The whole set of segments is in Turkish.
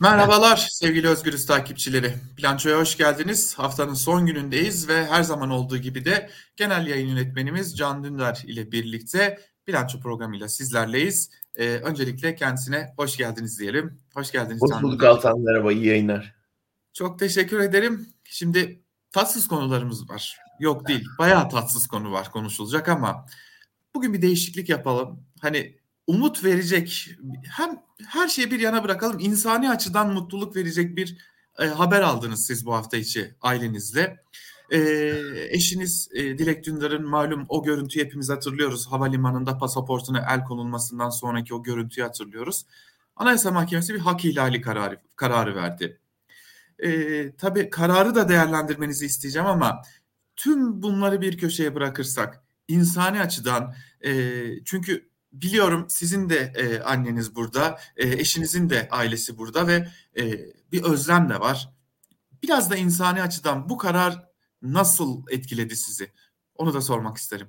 Merhabalar sevgili Özgürüz takipçileri. Bilançoya hoş geldiniz. Haftanın son günündeyiz ve her zaman olduğu gibi de genel yayın yönetmenimiz Can Dündar ile birlikte bilanço programıyla sizlerleyiz. Ee, öncelikle kendisine hoş geldiniz diyelim. Hoş geldiniz Hoş bulduk Altan merhaba iyi yayınlar. Çok teşekkür ederim. Şimdi tatsız konularımız var. Yok değil bayağı tatsız konu var konuşulacak ama bugün bir değişiklik yapalım. Hani umut verecek hem her şeyi bir yana bırakalım insani açıdan mutluluk verecek bir e, haber aldınız siz bu hafta içi ailenizle. E, eşiniz e, Dilek Dündar'ın malum o görüntüyü hepimiz hatırlıyoruz. Havalimanında pasaportuna el konulmasından sonraki o görüntüyü hatırlıyoruz. Anayasa Mahkemesi bir hak ihlali kararı, kararı verdi. E, tabii kararı da değerlendirmenizi isteyeceğim ama tüm bunları bir köşeye bırakırsak insani açıdan e, çünkü biliyorum sizin de e, anneniz burada, e, eşinizin de ailesi burada ve e, bir özlem de var. Biraz da insani açıdan bu karar nasıl etkiledi sizi? Onu da sormak isterim.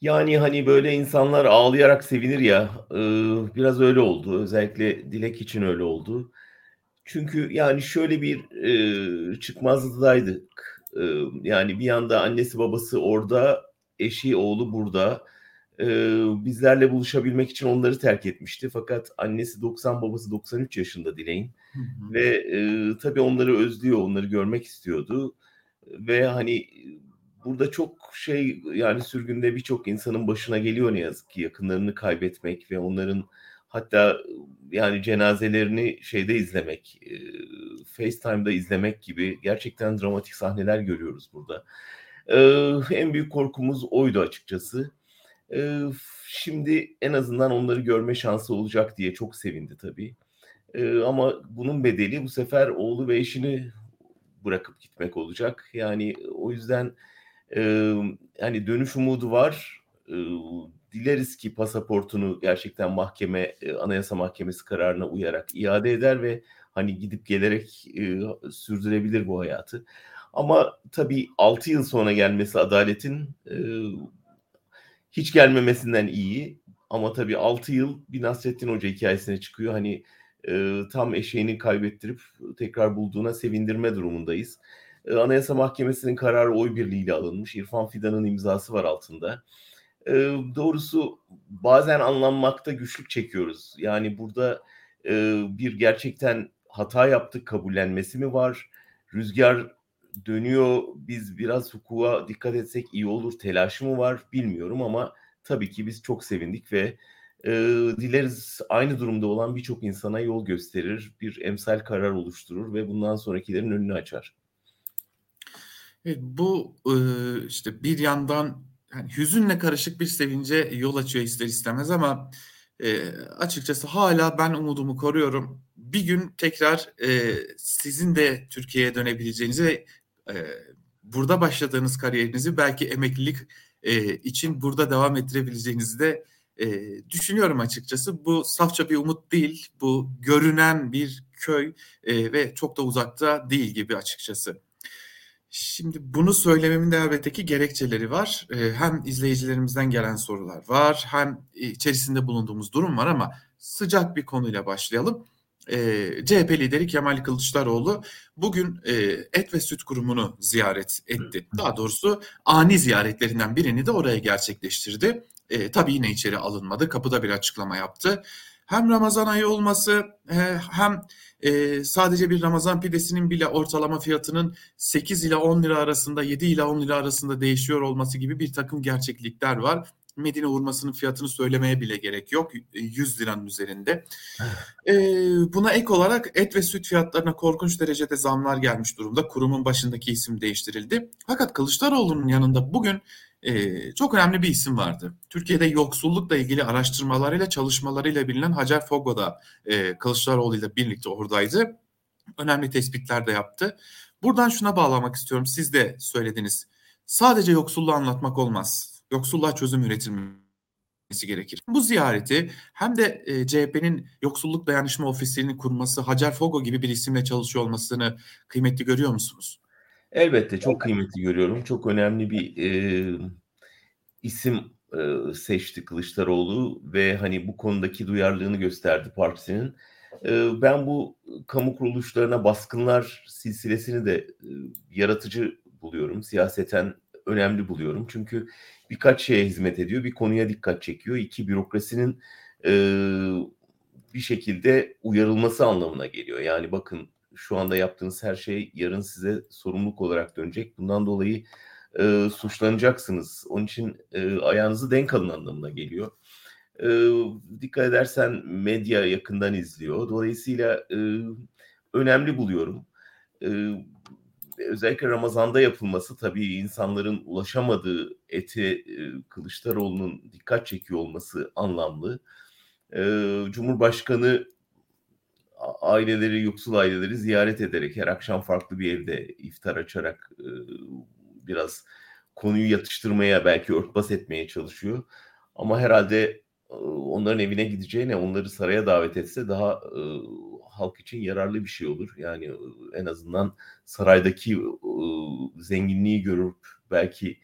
Yani hani böyle insanlar ağlayarak sevinir ya, e, biraz öyle oldu. Özellikle Dilek için öyle oldu. Çünkü yani şöyle bir e, çıkmazdaydık. E, yani bir yanda annesi babası orada, eşi oğlu burada e, bizlerle buluşabilmek için onları terk etmişti. Fakat annesi 90, babası 93 yaşında Dileğin. Ve e, tabii onları özlüyor, onları görmek istiyordu. Ve hani burada çok şey yani sürgünde birçok insanın başına geliyor ne yazık ki yakınlarını kaybetmek ve onların hatta yani cenazelerini şeyde izlemek, e, FaceTime'da izlemek gibi gerçekten dramatik sahneler görüyoruz burada. E, en büyük korkumuz oydu açıkçası. Ee, şimdi en azından onları görme şansı olacak diye çok sevindi tabii. Ee, ama bunun bedeli bu sefer oğlu ve eşini bırakıp gitmek olacak. Yani o yüzden e, yani dönüş umudu var. E, dileriz ki pasaportunu gerçekten mahkeme, e, Anayasa Mahkemesi kararına uyarak iade eder ve hani gidip gelerek e, sürdürebilir bu hayatı. Ama tabii 6 yıl sonra gelmesi adaletin e, hiç gelmemesinden iyi. Ama tabii 6 yıl bir Nasrettin Hoca hikayesine çıkıyor. Hani e, tam eşeğini kaybettirip tekrar bulduğuna sevindirme durumundayız. E, Anayasa Mahkemesi'nin kararı oy birliğiyle alınmış. İrfan Fidan'ın imzası var altında. E, doğrusu bazen anlanmakta güçlük çekiyoruz. Yani burada e, bir gerçekten hata yaptık kabullenmesi mi var? Rüzgar dönüyor. Biz biraz hukuka dikkat etsek iyi olur telaşı mı var bilmiyorum ama tabii ki biz çok sevindik ve e, dileriz aynı durumda olan birçok insana yol gösterir, bir emsal karar oluşturur ve bundan sonrakilerin önünü açar. Evet, bu e, işte bir yandan yani hüzünle karışık bir sevince yol açıyor ister istemez ama e, açıkçası hala ben umudumu koruyorum. Bir gün tekrar e, sizin de Türkiye'ye dönebileceğinizi ve e, burada başladığınız kariyerinizi belki emeklilik e, için burada devam ettirebileceğinizi de e, düşünüyorum açıkçası. Bu safça bir umut değil, bu görünen bir köy e, ve çok da uzakta değil gibi açıkçası. Şimdi bunu söylememin de elbette ki gerekçeleri var. E, hem izleyicilerimizden gelen sorular var, hem içerisinde bulunduğumuz durum var ama sıcak bir konuyla başlayalım e, CHP lideri Kemal Kılıçdaroğlu bugün e, Et ve Süt Kurumu'nu ziyaret etti. Daha doğrusu ani ziyaretlerinden birini de oraya gerçekleştirdi. E, tabii yine içeri alınmadı. Kapıda bir açıklama yaptı. Hem Ramazan ayı olması e, hem e, sadece bir Ramazan pidesinin bile ortalama fiyatının 8 ile 10 lira arasında 7 ile 10 lira arasında değişiyor olması gibi bir takım gerçeklikler var. Medine hurmasının fiyatını söylemeye bile gerek yok. 100 liranın üzerinde. Ee, buna ek olarak et ve süt fiyatlarına korkunç derecede zamlar gelmiş durumda. Kurumun başındaki isim değiştirildi. Fakat Kılıçdaroğlu'nun yanında bugün e, çok önemli bir isim vardı. Türkiye'de yoksullukla ilgili araştırmalarıyla, çalışmalarıyla bilinen Hacer Fogo da e, Kılıçdaroğlu ile birlikte oradaydı. Önemli tespitler de yaptı. Buradan şuna bağlamak istiyorum. Siz de söylediniz. Sadece yoksulluğu anlatmak olmaz yoksulluğa çözüm üretilmesi gerekir. Bu ziyareti hem de e, CHP'nin Yoksulluk Dayanışma Ofisi'ni kurması, Hacer Fogo gibi bir isimle çalışıyor olmasını kıymetli görüyor musunuz? Elbette çok kıymetli görüyorum. Çok önemli bir e, isim e, seçti Kılıçdaroğlu ve hani bu konudaki duyarlılığını gösterdi partisinin. Eee, ben bu kamu kuruluşlarına baskınlar silsilesini de, ııı, yaratıcı buluyorum. Siyaseten önemli buluyorum. Çünkü birkaç şeye hizmet ediyor. Bir konuya dikkat çekiyor. 2 bürokrasinin, eee, bir şekilde uyarılması anlamına geliyor. Yani bakın şu anda yaptığınız her şey yarın size sorumluluk olarak dönecek. Bundan dolayı, eee, suçlanacaksınız. Onun için, eee, ayağınızı denk alın anlamına geliyor. Eee, dikkat edersen medya yakından izliyor. Dolayısıyla, ııı, önemli buluyorum. Eee, özellikle Ramazan'da yapılması tabii insanların ulaşamadığı ete, eee, Kılıçdaroğlu'nun dikkat çekiyor olması anlamlı. Eee, Cumhurbaşkanı aileleri, yoksul aileleri ziyaret ederek her akşam farklı bir evde iftar açarak, ııı, biraz konuyu yatıştırmaya, belki örtbas etmeye çalışıyor. Ama herhâlde, ııı, onların evine gideceğine onları saraya davet etse daha, ııı, halk için yararlı bir şey olur. Yani, en azından saraydaki, zenginliği görüp belki,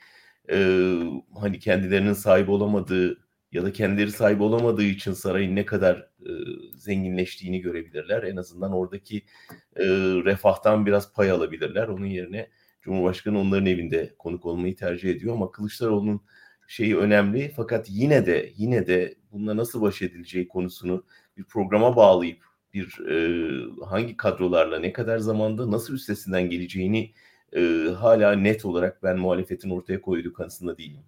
hani, kendilerinin sahip olamadığı ya da kendileri sahip olamadığı için sarayın ne kadar, ııı, zenginleştiğini görebilirler. En azından oradaki, eee, refahtan biraz pay alabilirler. Onun yerine Cumhurbaşkanı onların evinde konuk olmayı tercih ediyor ama Kılıçdaroğlu'nun şeyi önemli fakat yine de, yine de bununla nasıl baş edileceği konusunu bir programa bağlayıp bir, eee, hangi kadrolarla ne kadar zamanda nasıl üstesinden geleceğini, eee, hâlâ net olarak ben muhalefetin ortaya koyduğu kanısında değilim.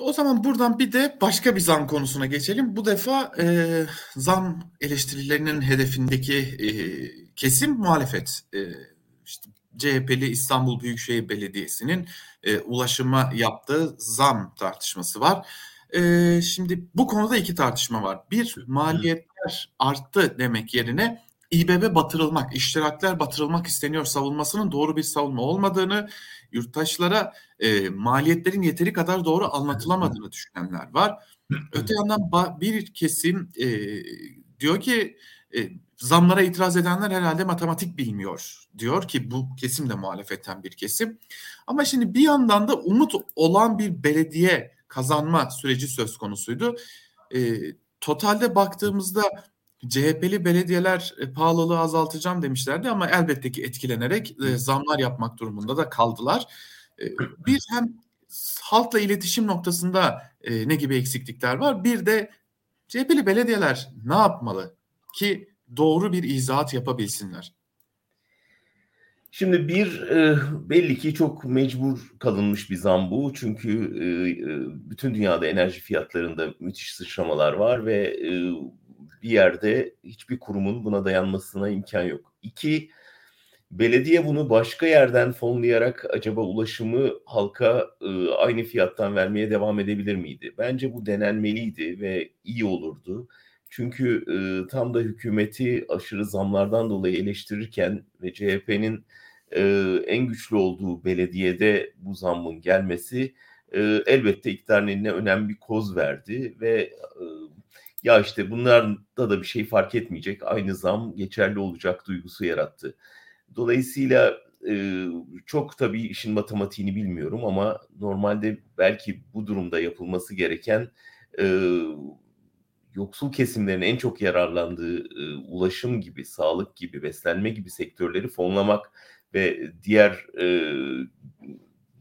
O zaman buradan bir de başka bir zam konusuna geçelim. Bu defa, eee, zam eleştirilerinin hedefindeki, eee, kesim muhalefet. Eee, işte CHP'li İstanbul Büyükşehir Belediyesi'nin, eee, ulaşıma yaptığı zam tartışması var. Eee, şimdi bu konuda 2 tartışma var. Bir, maliyetler arttı demek yerine İBB batırılmak, iştirakler batırılmak isteniyor savunmasının doğru bir savunma olmadığını, yurttaşlara, eee, maliyetlerin yeteri kadar doğru anlatılamadığını düşünenler var. Öte yandan bir kesim, eee, diyor ki, eee, zamlara itiraz edenler herhâlde matematik bilmiyor diyor ki bu kesim de muhalefetten bir kesim. Ama şimdi bir yandan da umut olan bir belediye kazanma süreci söz konusuydu. Eee, totalde baktığımızda CHP'li belediyeler, eee, pahalılığı azaltacağım demişlerdi ama elbette ki etkilenerek, eee, zamlar yapmak durumunda da kaldılar. Eee, bir hem halkla iletişim noktasında, eee, ne gibi eksiklikler var? Bir de CHP'li belediyeler ne yapmalı ki doğru bir izahat yapabilsinler? Şimdi bir, eee, belli ki çok mecbur kalınmış bir zam bu. Çünkü, eee, bütün dünyada enerji fiyatlarında müthiş sıçramalar var ve, eee, bir yerde hiçbir kurumun buna dayanmasına imkân yok. 2, belediye bunu başka yerden fonlayarak acaba ulaşımı halka, ııı, aynı fiyattan vermeye devam edebilir miydi? Bence bu denenmeliydi ve iyi olurdu. Çünkü, ııı, tam da hükümeti aşırı zamlardan dolayı eleştirirken ve CHP'nin, eee, en güçlü olduğu belediyede bu zammın gelmesi, eee, elbette iktidarın eline önemli bir koz verdi ve, ııı, ya, işte, bunlarda da bir şey fark etmeyecek, aynı zam geçerli olacak duygusu yarattı. Dolayısıyla, eee, çok tabii işin matematiğini bilmiyorum ama normalde belki bu durumda yapılması gereken, eee, yoksul kesimlerin en çok yararlandığı, ııı, ulaşım gibi, sağlık gibi, beslenme gibi sektörleri fonlamak ve diğer, eee,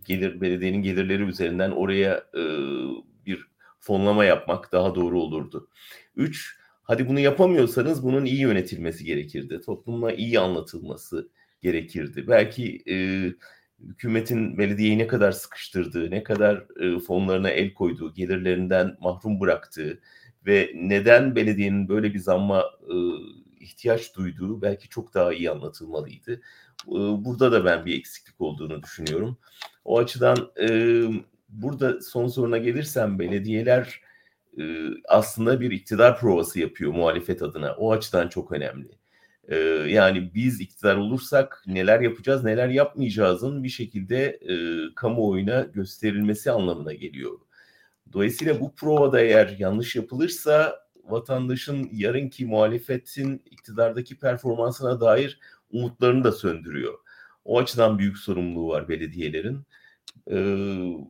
gelir belediyenin gelirleri üzerinden oraya, ııı, bir fonlama yapmak daha doğru olurdu. 3, hadi bunu yapamıyorsanız bunun iyi yönetilmesi gerekirdi. Topluma iyi anlatılması gerekirdi. Belki, eee, hükümetin belediyeyi ne kadar sıkıştırdığı, ne kadar, ııı, fonlarına el koyduğu, gelirlerinden mahrum bıraktığı ve neden belediyenin böyle bir zamma, ihtiyaç duyduğu belki çok daha iyi anlatılmalıydı. Burada da ben bir eksiklik olduğunu düşünüyorum. O açıdan, burada son soruna gelirsem belediyeler, aslında bir iktidar provası yapıyor muhalefet adına. O açıdan çok önemli. Yani biz iktidar olursak neler yapacağız, neler yapmayacağızın bir şekilde, kamuoyuna gösterilmesi anlamına geliyor. Dolayısıyla bu provada eğer yanlış yapılırsa vatandaşın yarınki muhalefetin iktidardaki performansına dair umutlarını da söndürüyor. O açıdan büyük sorumluluğu var belediyelerin. e,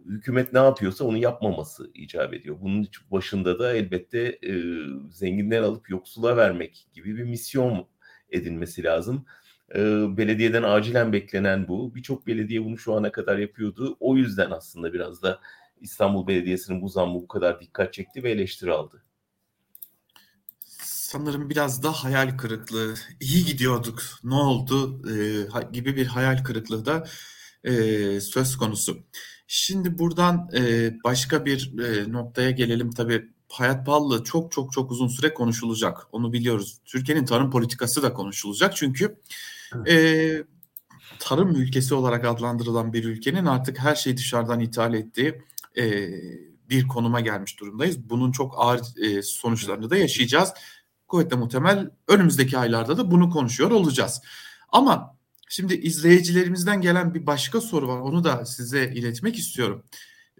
hükümet ne yapıyorsa onu yapmaması icap ediyor. Bunun başında da elbette e, zenginler alıp yoksula vermek gibi bir misyon edinmesi lazım. E, belediyeden acilen beklenen bu. Birçok belediye bunu şu ana kadar yapıyordu. O yüzden aslında biraz da İstanbul Belediyesi'nin bu zammı bu kadar dikkat çekti ve eleştiri aldı. Sanırım biraz da hayal kırıklığı. İyi gidiyorduk, ne oldu e, gibi bir hayal kırıklığı da e, söz konusu. Şimdi buradan e, başka bir e, noktaya gelelim. Tabii hayat pahalılığı çok çok çok uzun süre konuşulacak. Onu biliyoruz. Türkiye'nin tarım politikası da konuşulacak. Çünkü e, tarım ülkesi olarak adlandırılan bir ülkenin artık her şeyi dışarıdan ithal ettiği e, bir konuma gelmiş durumdayız. Bunun çok ağır e, sonuçlarını da yaşayacağız. Kuvvetle muhtemel önümüzdeki aylarda da bunu konuşuyor olacağız. Ama şimdi izleyicilerimizden gelen bir başka soru var. Onu da size iletmek istiyorum.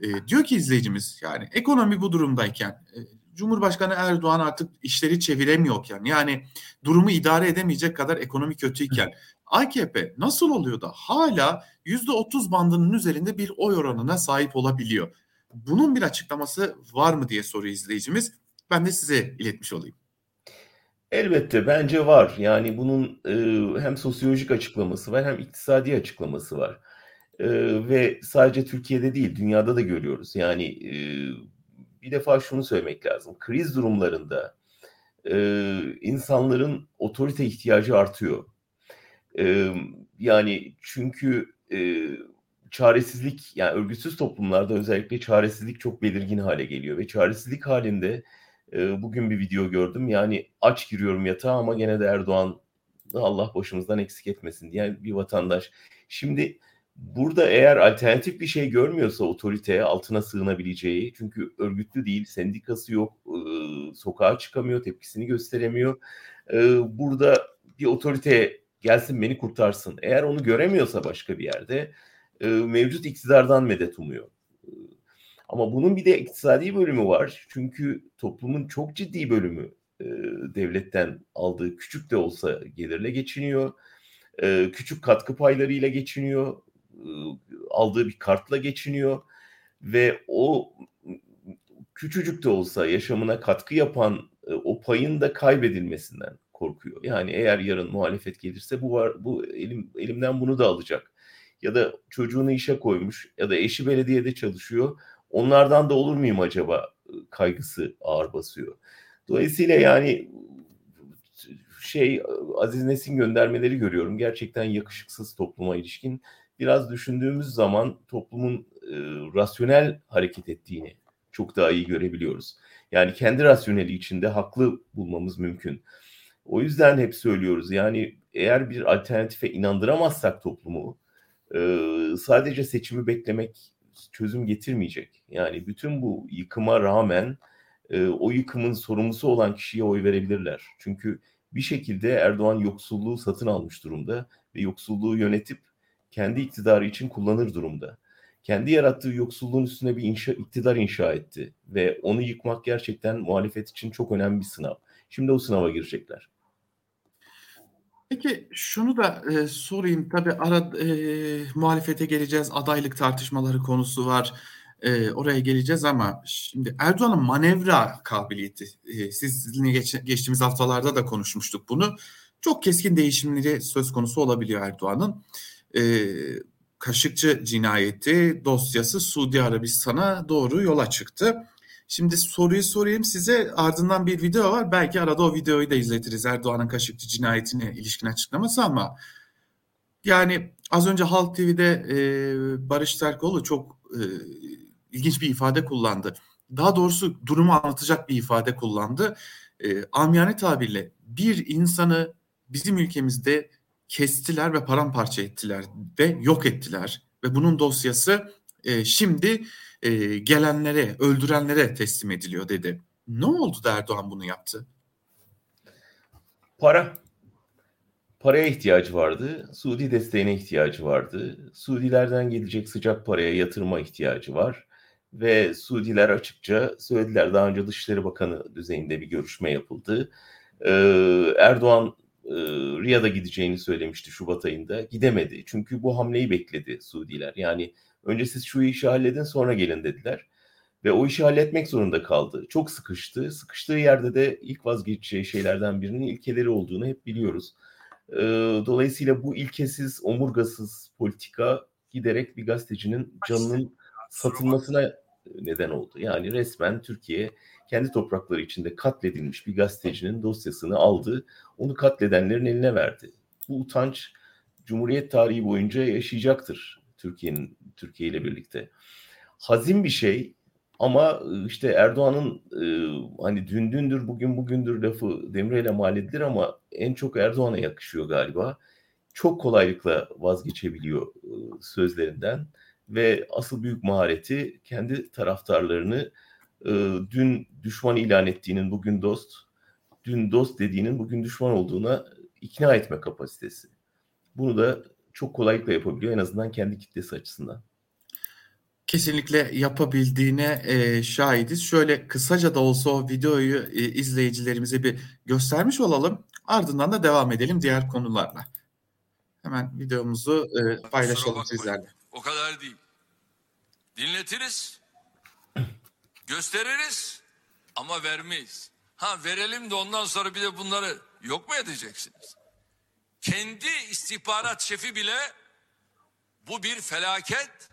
E, diyor ki izleyicimiz yani ekonomi bu durumdayken e, Cumhurbaşkanı Erdoğan artık işleri çeviremiyorken yani durumu idare edemeyecek kadar ekonomi kötüyken AKP nasıl oluyor da hala %30 bandının üzerinde bir oy oranına sahip olabiliyor? Bunun bir açıklaması var mı diye soruyor izleyicimiz. Ben de size iletmiş olayım. Elbette bence var. Yani bunun e, hem sosyolojik açıklaması var hem iktisadi açıklaması var. E, ve sadece Türkiye'de değil dünyada da görüyoruz. Yani e, bir defa şunu söylemek lazım. Kriz durumlarında e, insanların otorite ihtiyacı artıyor. E, yani çünkü e, çaresizlik yani örgütsüz toplumlarda özellikle çaresizlik çok belirgin hale geliyor ve çaresizlik halinde e, bugün bir video gördüm yani aç giriyorum yatağa ama gene de Erdoğan Allah başımızdan eksik etmesin diye bir vatandaş. Şimdi burada eğer alternatif bir şey görmüyorsa otoriteye altına sığınabileceği çünkü örgütlü değil sendikası yok e, sokağa çıkamıyor tepkisini gösteremiyor. E, burada bir otoriteye gelsin beni kurtarsın. Eğer onu göremiyorsa başka bir yerde e, mevcut iktidardan medet umuyor. E, ama bunun bir de iktisadi bölümü var. Çünkü toplumun çok ciddi bölümü e, devletten aldığı küçük de olsa gelirle geçiniyor. Küçük katkı paylarıyla geçiniyor. Aldığı bir kartla geçiniyor. Ve o küçücük de olsa yaşamına katkı yapan o payın da kaybedilmesinden korkuyor. Yani eğer yarın muhalefet gelirse bu var bu elim elimden bunu da alacak ya da çocuğunu işe koymuş ya da eşi belediyede çalışıyor. Onlardan da olur muyum acaba kaygısı ağır basıyor. Dolayısıyla yani şey Aziz Nesin göndermeleri görüyorum. Gerçekten yakışıksız topluma ilişkin. Biraz düşündüğümüz zaman toplumun e, rasyonel hareket ettiğini çok daha iyi görebiliyoruz. Yani kendi rasyoneli içinde haklı bulmamız mümkün. O yüzden hep söylüyoruz yani eğer bir alternatife inandıramazsak toplumu sadece seçimi beklemek çözüm getirmeyecek. Yani bütün bu yıkıma rağmen o yıkımın sorumlusu olan kişiye oy verebilirler. Çünkü bir şekilde Erdoğan yoksulluğu satın almış durumda ve yoksulluğu yönetip kendi iktidarı için kullanır durumda. Kendi yarattığı yoksulluğun üstüne bir inşa, iktidar inşa etti ve onu yıkmak gerçekten muhalefet için çok önemli bir sınav. Şimdi o sınava girecekler. Peki şunu da e, sorayım. Tabii ara e, muhalefete geleceğiz. Adaylık tartışmaları konusu var. E, oraya geleceğiz ama şimdi Erdoğan'ın manevra kabiliyeti. E, sizinle geç, geçtiğimiz haftalarda da konuşmuştuk bunu. Çok keskin değişimleri söz konusu olabiliyor Erdoğan'ın. E, Kaşıkçı cinayeti dosyası Suudi Arabistan'a doğru yola çıktı. Şimdi soruyu sorayım size ardından bir video var. Belki arada o videoyu da izletiriz Erdoğan'ın Kaşıkçı cinayetine ilişkin açıklaması ama yani az önce Halk TV'de e, Barış Terkoğlu çok e, ilginç bir ifade kullandı. Daha doğrusu durumu anlatacak bir ifade kullandı. E, amiyane tabirle bir insanı bizim ülkemizde kestiler ve paramparça ettiler ve yok ettiler. Ve bunun dosyası e, şimdi e, gelenlere, öldürenlere teslim ediliyor dedi. Ne oldu da Erdoğan bunu yaptı? Para. Paraya ihtiyacı vardı. Suudi desteğine ihtiyacı vardı. Suudilerden gelecek sıcak paraya yatırma ihtiyacı var. Ve Suudiler açıkça söylediler. Daha önce Dışişleri Bakanı düzeyinde bir görüşme yapıldı. Ee, Erdoğan e, Riyad'a gideceğini söylemişti Şubat ayında. Gidemedi. Çünkü bu hamleyi bekledi Suudiler. Yani Önce siz şu işi halledin sonra gelin dediler. Ve o işi halletmek zorunda kaldı. Çok sıkıştı. Sıkıştığı yerde de ilk vazgeçeceği şeylerden birinin ilkeleri olduğunu hep biliyoruz. Dolayısıyla bu ilkesiz, omurgasız politika giderek bir gazetecinin canının satılmasına neden oldu. Yani resmen Türkiye kendi toprakları içinde katledilmiş bir gazetecinin dosyasını aldı, onu katledenlerin eline verdi. Bu utanç Cumhuriyet tarihi boyunca yaşayacaktır Türkiye'nin Türkiye ile birlikte. Hazin bir şey ama işte Erdoğan'ın e, hani dün dündür bugün bugündür lafı Demirel'e mal edilir ama en çok Erdoğan'a yakışıyor galiba. Çok kolaylıkla vazgeçebiliyor e, sözlerinden ve asıl büyük mahareti kendi taraftarlarını e, dün düşman ilan ettiğinin bugün dost, dün dost dediğinin bugün düşman olduğuna ikna etme kapasitesi. Bunu da çok kolaylıkla yapabiliyor en azından kendi kitlesi açısından. Kesinlikle yapabildiğine e, şahidiz. Şöyle kısaca da olsa o videoyu e, izleyicilerimize bir göstermiş olalım. Ardından da devam edelim diğer konularla. Hemen videomuzu e, paylaşalım sizlerle. O kadar değil. Dinletiriz, gösteririz ama vermeyiz. Ha verelim de ondan sonra bir de bunları yok mu edeceksiniz? Kendi istihbarat şefi bile bu bir felaket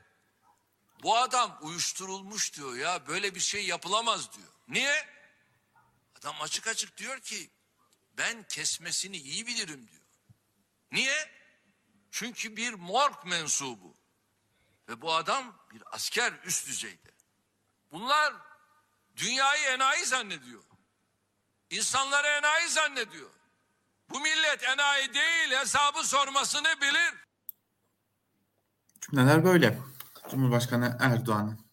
bu adam uyuşturulmuş diyor ya böyle bir şey yapılamaz diyor. Niye? Adam açık açık diyor ki ben kesmesini iyi bilirim diyor. Niye? Çünkü bir morg mensubu. Ve bu adam bir asker üst düzeyde. Bunlar dünyayı enayi zannediyor. İnsanları enayi zannediyor. Bu millet enayi değil hesabı sormasını bilir. Cümleler böyle. Cumhurbaşkanı Erdoğan'ın.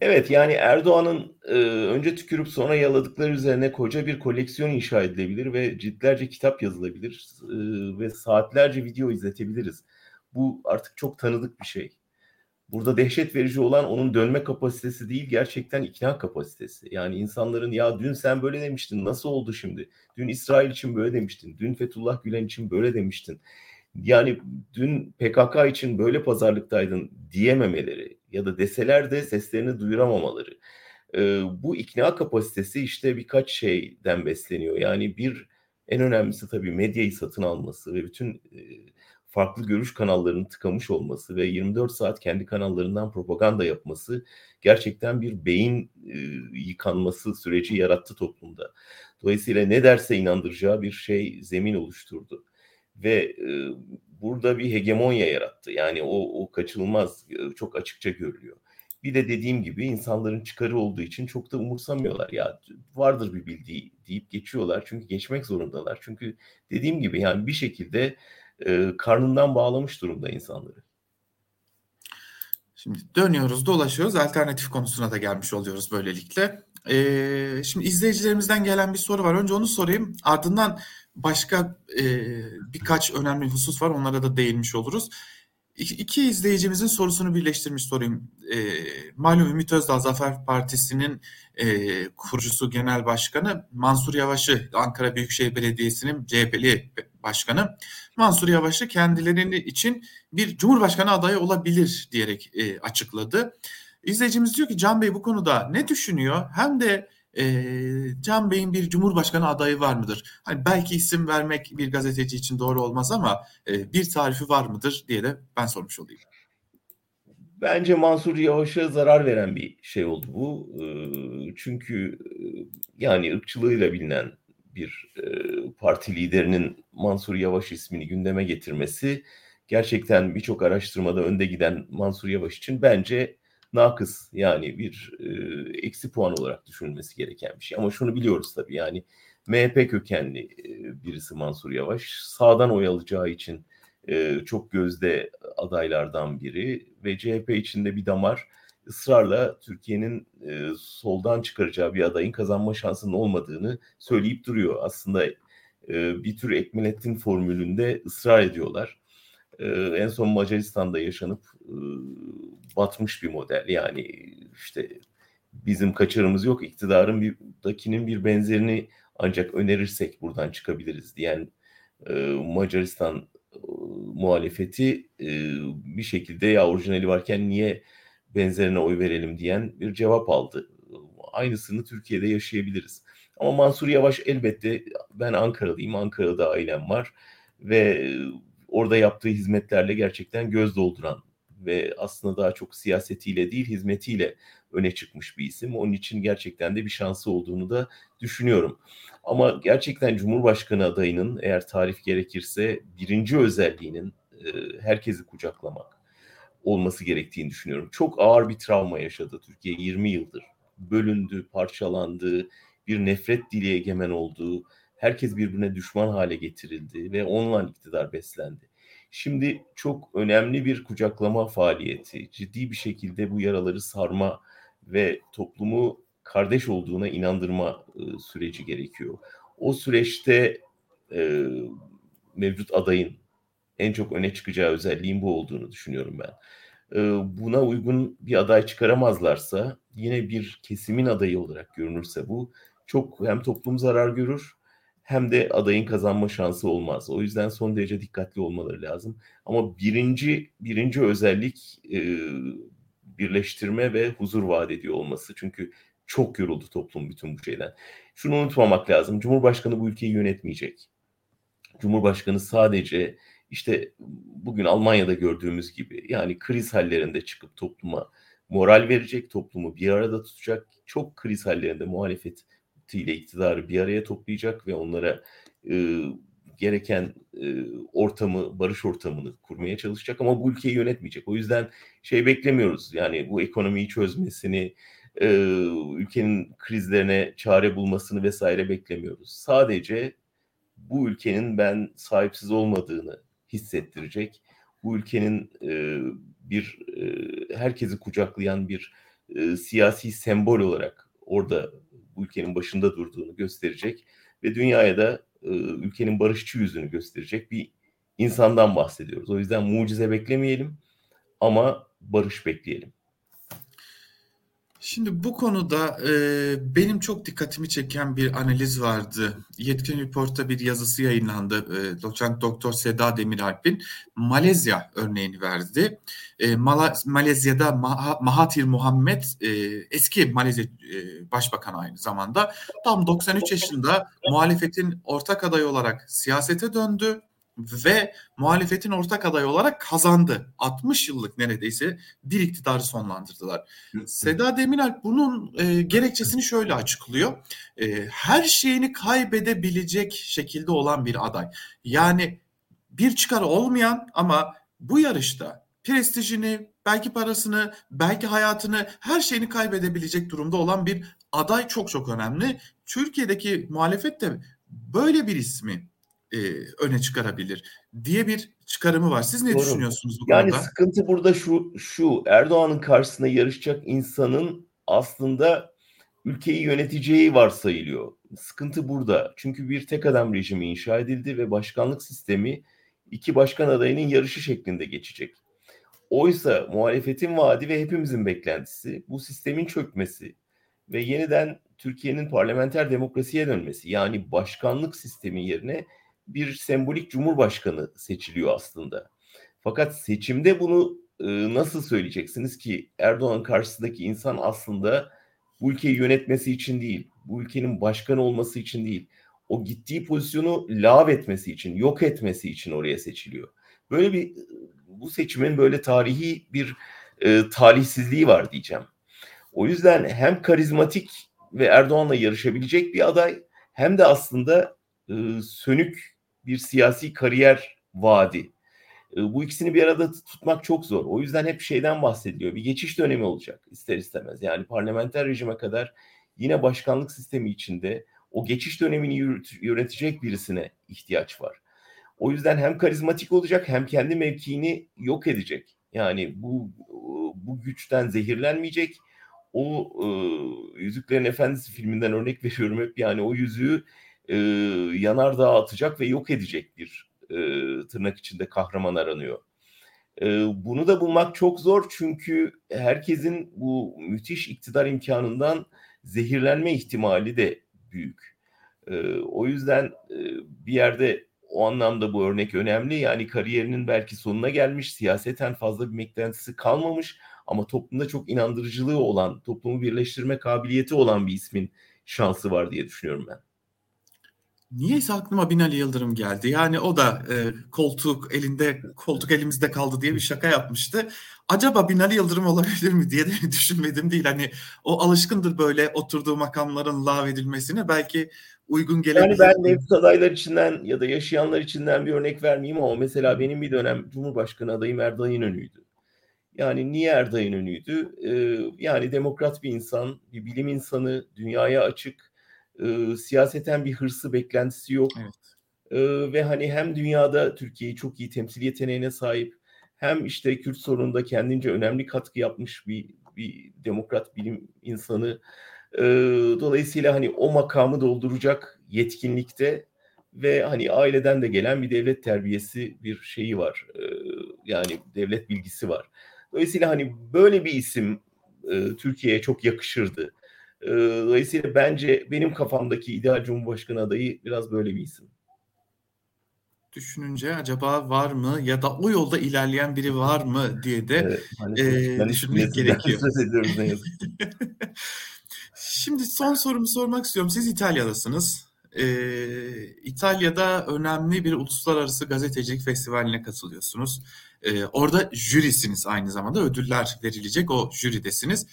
Evet yani Erdoğan'ın e, önce tükürüp sonra yaladıkları üzerine koca bir koleksiyon inşa edilebilir ve ciltlerce kitap yazılabilir e, ve saatlerce video izletebiliriz. Bu artık çok tanıdık bir şey. Burada dehşet verici olan onun dönme kapasitesi değil gerçekten ikna kapasitesi. Yani insanların ya dün sen böyle demiştin nasıl oldu şimdi? Dün İsrail için böyle demiştin. Dün Fethullah Gülen için böyle demiştin yani dün PKK için böyle pazarlıktaydın diyememeleri ya da deseler de seslerini duyuramamaları. E, bu ikna kapasitesi işte birkaç şeyden besleniyor. Yani bir en önemlisi tabii medyayı satın alması ve bütün e, farklı görüş kanallarını tıkamış olması ve 24 saat kendi kanallarından propaganda yapması gerçekten bir beyin e, yıkanması süreci yarattı toplumda. Dolayısıyla ne derse inandıracağı bir şey zemin oluşturdu ve e, burada bir hegemonya yarattı. Yani o, o kaçınılmaz, e, çok açıkça görülüyor. Bir de dediğim gibi insanların çıkarı olduğu için çok da umursamıyorlar. Ya vardır bir bildiği deyip geçiyorlar. Çünkü geçmek zorundalar. Çünkü dediğim gibi yani bir şekilde e, karnından bağlamış durumda insanları. Şimdi dönüyoruz, dolaşıyoruz. Alternatif konusuna da gelmiş oluyoruz böylelikle. Ee, şimdi izleyicilerimizden gelen bir soru var. Önce onu sorayım. Ardından başka e, birkaç önemli husus var. Onlara da değinmiş oluruz. İki, izleyicimizin sorusunu birleştirmiş sorayım. E, malum Ümit Özdağ Zafer Partisi'nin e, kurucusu genel başkanı Mansur Yavaş'ı Ankara Büyükşehir Belediyesi'nin CHP'li başkanı Mansur Yavaş'ı kendilerini için bir cumhurbaşkanı adayı olabilir diyerek e, açıkladı. İzleyicimiz diyor ki Can Bey bu konuda ne düşünüyor? Hem de e, Can Bey'in bir cumhurbaşkanı adayı var mıdır? Hani belki isim vermek bir gazeteci için doğru olmaz ama e, bir tarifi var mıdır diye de ben sormuş olayım. Bence Mansur Yavaş'a zarar veren bir şey oldu bu. Çünkü yani ırkçılığıyla bilinen bir parti liderinin Mansur Yavaş ismini gündeme getirmesi gerçekten birçok araştırmada önde giden Mansur Yavaş için bence nakıs yani bir e, eksi puan olarak düşünülmesi gereken bir şey. Ama şunu biliyoruz tabii yani MHP kökenli e, birisi Mansur Yavaş sağdan oy alacağı için e, çok gözde adaylardan biri ve CHP içinde bir damar ısrarla Türkiye'nin e, soldan çıkaracağı bir adayın kazanma şansının olmadığını söyleyip duruyor. Aslında e, bir tür Ekmelettin formülünde ısrar ediyorlar. E, en son Macaristan'da yaşanıp e, batmış bir model. Yani işte bizim kaçarımız yok iktidarın bir dakinin bir benzerini ancak önerirsek buradan çıkabiliriz diyen e, Macaristan muhalefeti bir şekilde ya orijinali varken niye benzerine oy verelim diyen bir cevap aldı. Aynısını Türkiye'de yaşayabiliriz. Ama Mansur Yavaş elbette ben Ankaralıyım, Ankara'da ailem var ve orada yaptığı hizmetlerle gerçekten göz dolduran ve aslında daha çok siyasetiyle değil hizmetiyle öne çıkmış bir isim. Onun için gerçekten de bir şansı olduğunu da düşünüyorum. Ama gerçekten Cumhurbaşkanı adayının eğer tarif gerekirse birinci özelliğinin e, herkesi kucaklamak olması gerektiğini düşünüyorum. Çok ağır bir travma yaşadı Türkiye 20 yıldır. Bölündü, parçalandı, bir nefret dili egemen olduğu, herkes birbirine düşman hale getirildi ve onunla iktidar beslendi. Şimdi çok önemli bir kucaklama faaliyeti, ciddi bir şekilde bu yaraları sarma ve toplumu kardeş olduğuna inandırma e, süreci gerekiyor. O süreçte e, mevcut adayın en çok öne çıkacağı özelliğin bu olduğunu düşünüyorum ben. E, buna uygun bir aday çıkaramazlarsa yine bir kesimin adayı olarak görünürse bu çok hem toplum zarar görür hem de adayın kazanma şansı olmaz. O yüzden son derece dikkatli olmaları lazım. Ama birinci birinci özellik e, birleştirme ve huzur vaat ediyor olması. Çünkü çok yoruldu toplum bütün bu şeyden. Şunu unutmamak lazım. Cumhurbaşkanı bu ülkeyi yönetmeyecek. Cumhurbaşkanı sadece işte bugün Almanya'da gördüğümüz gibi yani kriz hallerinde çıkıp topluma moral verecek, toplumu bir arada tutacak. Çok kriz hallerinde muhalefet ile iktidarı bir araya toplayacak ve onlara e, gereken e, ortamı, barış ortamını kurmaya çalışacak ama bu ülkeyi yönetmeyecek. O yüzden şey beklemiyoruz. Yani bu ekonomiyi çözmesini, e, ülkenin krizlerine çare bulmasını vesaire beklemiyoruz. Sadece bu ülkenin ben sahipsiz olmadığını hissettirecek. Bu ülkenin e, bir e, herkesi kucaklayan bir e, siyasi sembol olarak orada ülkenin başında durduğunu gösterecek ve dünyaya da e, ülkenin barışçı yüzünü gösterecek bir insandan bahsediyoruz. O yüzden mucize beklemeyelim ama barış bekleyelim. Şimdi bu konuda e, benim çok dikkatimi çeken bir analiz vardı. Yetkin Report'ta bir yazısı yayınlandı. E, doçent Doktor Seda Demiralp'in Malezya örneğini verdi. E, Mala, Malezya'da Mah Mahathir Muhammed e, eski Malezya e, Başbakanı aynı zamanda tam 93 yaşında muhalefetin ortak adayı olarak siyasete döndü ve muhalefetin ortak adayı olarak kazandı. 60 yıllık neredeyse bir iktidarı sonlandırdılar. Seda Demirel bunun e, gerekçesini şöyle açıklıyor. E, her şeyini kaybedebilecek şekilde olan bir aday. Yani bir çıkarı olmayan ama bu yarışta prestijini, belki parasını, belki hayatını, her şeyini kaybedebilecek durumda olan bir aday çok çok önemli. Türkiye'deki muhalefet de böyle bir ismi e, öne çıkarabilir diye bir çıkarımı var. Siz ne Doğru. düşünüyorsunuz bu yani konuda? Yani sıkıntı burada şu şu Erdoğan'ın karşısına yarışacak insanın aslında ülkeyi yöneteceği varsayılıyor. Sıkıntı burada. Çünkü bir tek adam rejimi inşa edildi ve başkanlık sistemi iki başkan adayının yarışı şeklinde geçecek. Oysa muhalefetin vaadi ve hepimizin beklentisi bu sistemin çökmesi ve yeniden Türkiye'nin parlamenter demokrasiye dönmesi. Yani başkanlık sistemi yerine bir sembolik cumhurbaşkanı seçiliyor aslında. Fakat seçimde bunu e, nasıl söyleyeceksiniz ki Erdoğan karşısındaki insan aslında bu ülkeyi yönetmesi için değil, bu ülkenin başkanı olması için değil, o gittiği pozisyonu lav etmesi için, yok etmesi için oraya seçiliyor. Böyle bir bu seçimin böyle tarihi bir e, talihsizliği var diyeceğim. O yüzden hem karizmatik ve Erdoğan'la yarışabilecek bir aday hem de aslında e, sönük bir siyasi kariyer vaadi. E, bu ikisini bir arada tutmak çok zor. O yüzden hep şeyden bahsediliyor. Bir geçiş dönemi olacak ister istemez. Yani parlamenter rejime kadar yine başkanlık sistemi içinde o geçiş dönemini yönetecek birisine ihtiyaç var. O yüzden hem karizmatik olacak hem kendi mevkiini yok edecek. Yani bu bu güçten zehirlenmeyecek. O e, Yüzüklerin Efendisi filminden örnek veriyorum hep yani o yüzüğü e, yanardağ atacak ve yok edecek bir e, tırnak içinde kahraman aranıyor. E, bunu da bulmak çok zor çünkü herkesin bu müthiş iktidar imkanından zehirlenme ihtimali de büyük. E, o yüzden e, bir yerde o anlamda bu örnek önemli. Yani kariyerinin belki sonuna gelmiş, siyaseten fazla bir beklentisi kalmamış ama toplumda çok inandırıcılığı olan, toplumu birleştirme kabiliyeti olan bir ismin şansı var diye düşünüyorum ben. Niyeyse aklıma Binali Yıldırım geldi. Yani o da e, koltuk elinde, koltuk elimizde kaldı diye bir şaka yapmıştı. Acaba Binali Yıldırım olabilir mi diye de düşünmedim değil. Hani o alışkındır böyle oturduğu makamların lağvedilmesine. Belki uygun gelebilir. Yani ben mevcut adaylar içinden ya da yaşayanlar içinden bir örnek vermeyeyim ama mesela benim bir dönem Cumhurbaşkanı adayım Erdoğan önüydü. Yani niye Erdoğan önüydü? Ee, yani demokrat bir insan, bir bilim insanı, dünyaya açık, e, siyaseten bir hırsı, beklentisi yok. Evet. E, ve hani hem dünyada Türkiye'yi çok iyi temsil yeteneğine sahip, hem işte Kürt sorununda kendince önemli katkı yapmış bir, bir demokrat bilim insanı. E, dolayısıyla hani o makamı dolduracak yetkinlikte ve hani aileden de gelen bir devlet terbiyesi bir şeyi var. E, yani devlet bilgisi var. Dolayısıyla hani böyle bir isim e, Türkiye'ye çok yakışırdı. E, dolayısıyla bence benim kafamdaki ideal Cumhurbaşkanı adayı biraz böyle bir isim. Düşününce acaba var mı ya da o yolda ilerleyen biri var mı diye de evet, e, düşünmek gerekiyor. Söz ne yazık Şimdi son sorumu sormak istiyorum. Siz İtalya'dasınız. Ee, İtalya'da önemli bir uluslararası gazetecilik festivaline katılıyorsunuz. Ee, orada jürisiniz aynı zamanda ödüller verilecek o jüridesiniz.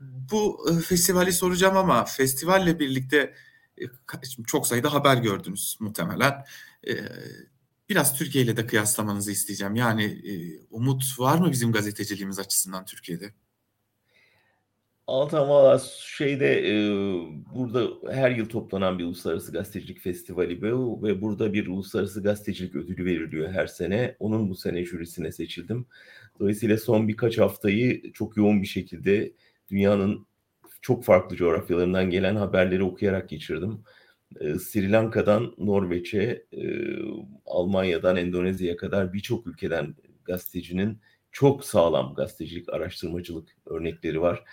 Bu e, festivali soracağım ama festivalle birlikte e, çok sayıda haber gördünüz muhtemelen. E, biraz Türkiye ile de kıyaslamanızı isteyeceğim. Yani umut var mı bizim gazeteciliğimiz açısından Türkiye'de? Altan valla şeyde e, burada her yıl toplanan bir uluslararası gazetecilik festivali bu ve burada bir uluslararası gazetecilik ödülü veriliyor her sene. Onun bu sene jürisine seçildim. Dolayısıyla son birkaç haftayı çok yoğun bir şekilde dünyanın çok farklı coğrafyalarından gelen haberleri okuyarak geçirdim. Ee, Sri Lanka'dan Norveç'e, e, Almanya'dan Endonezya'ya kadar birçok ülkeden gazetecinin çok sağlam gazetecilik, araştırmacılık örnekleri var.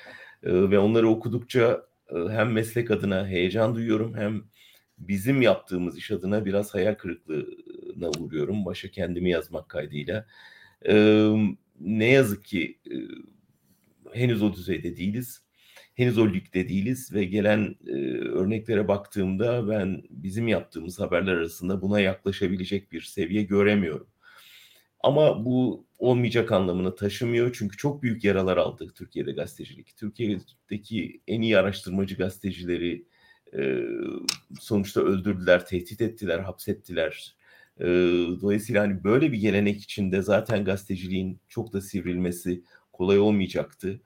Ee, ve onları okudukça e, hem meslek adına heyecan duyuyorum hem bizim yaptığımız iş adına biraz hayal kırıklığına uğruyorum. Başa kendimi yazmak kaydıyla. Ee, ne yazık ki e, henüz o düzeyde değiliz. Henüz o ligde değiliz ve gelen e, örneklere baktığımda ben bizim yaptığımız haberler arasında buna yaklaşabilecek bir seviye göremiyorum. Ama bu olmayacak anlamını taşımıyor çünkü çok büyük yaralar aldı Türkiye'de gazetecilik. Türkiye'deki en iyi araştırmacı gazetecileri e, sonuçta öldürdüler, tehdit ettiler, hapsettiler. E, dolayısıyla hani böyle bir gelenek içinde zaten gazeteciliğin çok da sivrilmesi kolay olmayacaktı.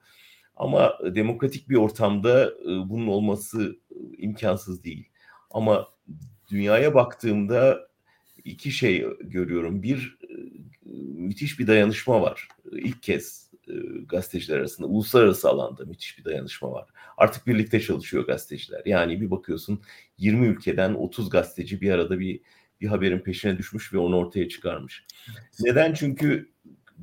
Ama demokratik bir ortamda e, bunun olması e, imkansız değil. Ama dünyaya baktığımda iki şey görüyorum. Bir e, müthiş bir dayanışma var. İlk kez gazeteciler arasında uluslararası alanda müthiş bir dayanışma var. Artık birlikte çalışıyor gazeteciler. Yani bir bakıyorsun 20 ülkeden 30 gazeteci bir arada bir bir haberin peşine düşmüş ve onu ortaya çıkarmış. Neden? Çünkü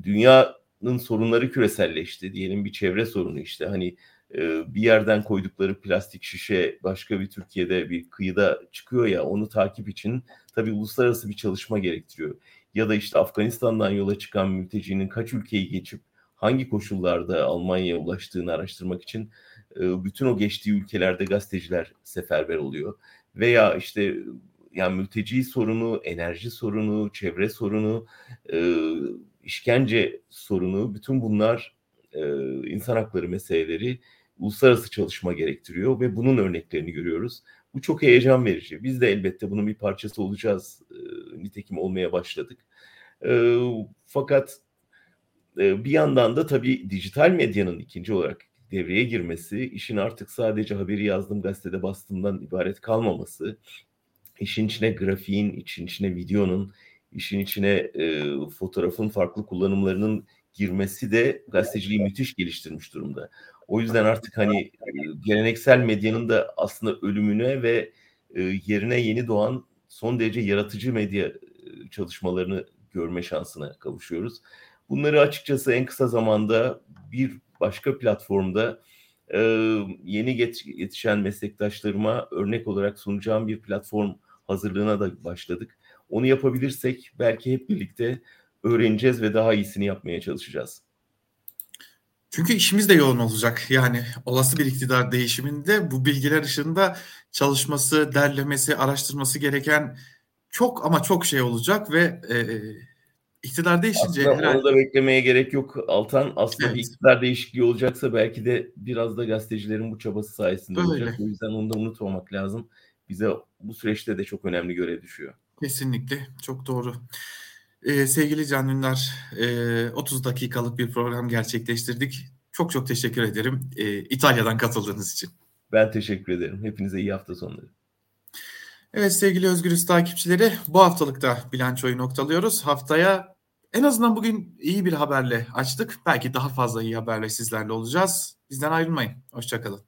dünya sorunları küreselleşti. Diyelim bir çevre sorunu işte hani e, bir yerden koydukları plastik şişe başka bir Türkiye'de bir kıyıda çıkıyor ya onu takip için tabii uluslararası bir çalışma gerektiriyor. Ya da işte Afganistan'dan yola çıkan mültecinin kaç ülkeyi geçip hangi koşullarda Almanya'ya ulaştığını araştırmak için e, bütün o geçtiği ülkelerde gazeteciler seferber oluyor. Veya işte yani mülteci sorunu, enerji sorunu, çevre sorunu, e, işkence sorunu, bütün bunlar e, insan hakları meseleleri uluslararası çalışma gerektiriyor ve bunun örneklerini görüyoruz. Bu çok heyecan verici. Biz de elbette bunun bir parçası olacağız. E, nitekim olmaya başladık. E, fakat e, bir yandan da tabii dijital medyanın ikinci olarak devreye girmesi, işin artık sadece haberi yazdım gazetede bastığımdan ibaret kalmaması, işin içine grafiğin, işin içine videonun, işin içine e, fotoğrafın farklı kullanımlarının girmesi de gazeteciliği müthiş geliştirmiş durumda. O yüzden artık hani e, geleneksel medyanın da aslında ölümüne ve e, yerine yeni doğan son derece yaratıcı medya e, çalışmalarını görme şansına kavuşuyoruz. Bunları açıkçası en kısa zamanda bir başka platformda e, yeni yetişen meslektaşlarıma örnek olarak sunacağım bir platform hazırlığına da başladık. Onu yapabilirsek belki hep birlikte öğreneceğiz ve daha iyisini yapmaya çalışacağız. Çünkü işimiz de yoğun olacak. Yani olası bir iktidar değişiminde bu bilgiler ışığında çalışması, derlemesi, araştırması gereken çok ama çok şey olacak ve e, iktidar değişince Aslında herhalde... onu da beklemeye gerek yok Altan. Aslında Evet. bir iktidar değişikliği olacaksa belki de biraz da gazetecilerin bu çabası sayesinde Öyle. olacak. O yüzden onu da unutmamak lazım. Bize bu süreçte de çok önemli görev düşüyor. Kesinlikle çok doğru. Ee, sevgili Can Dündar, e, 30 dakikalık bir program gerçekleştirdik. Çok çok teşekkür ederim e, İtalya'dan katıldığınız için. Ben teşekkür ederim. Hepinize iyi hafta sonları. Evet sevgili Özgürüz takipçileri bu haftalıkta bilançoyu noktalıyoruz. Haftaya en azından bugün iyi bir haberle açtık. Belki daha fazla iyi haberle sizlerle olacağız. Bizden ayrılmayın. Hoşçakalın.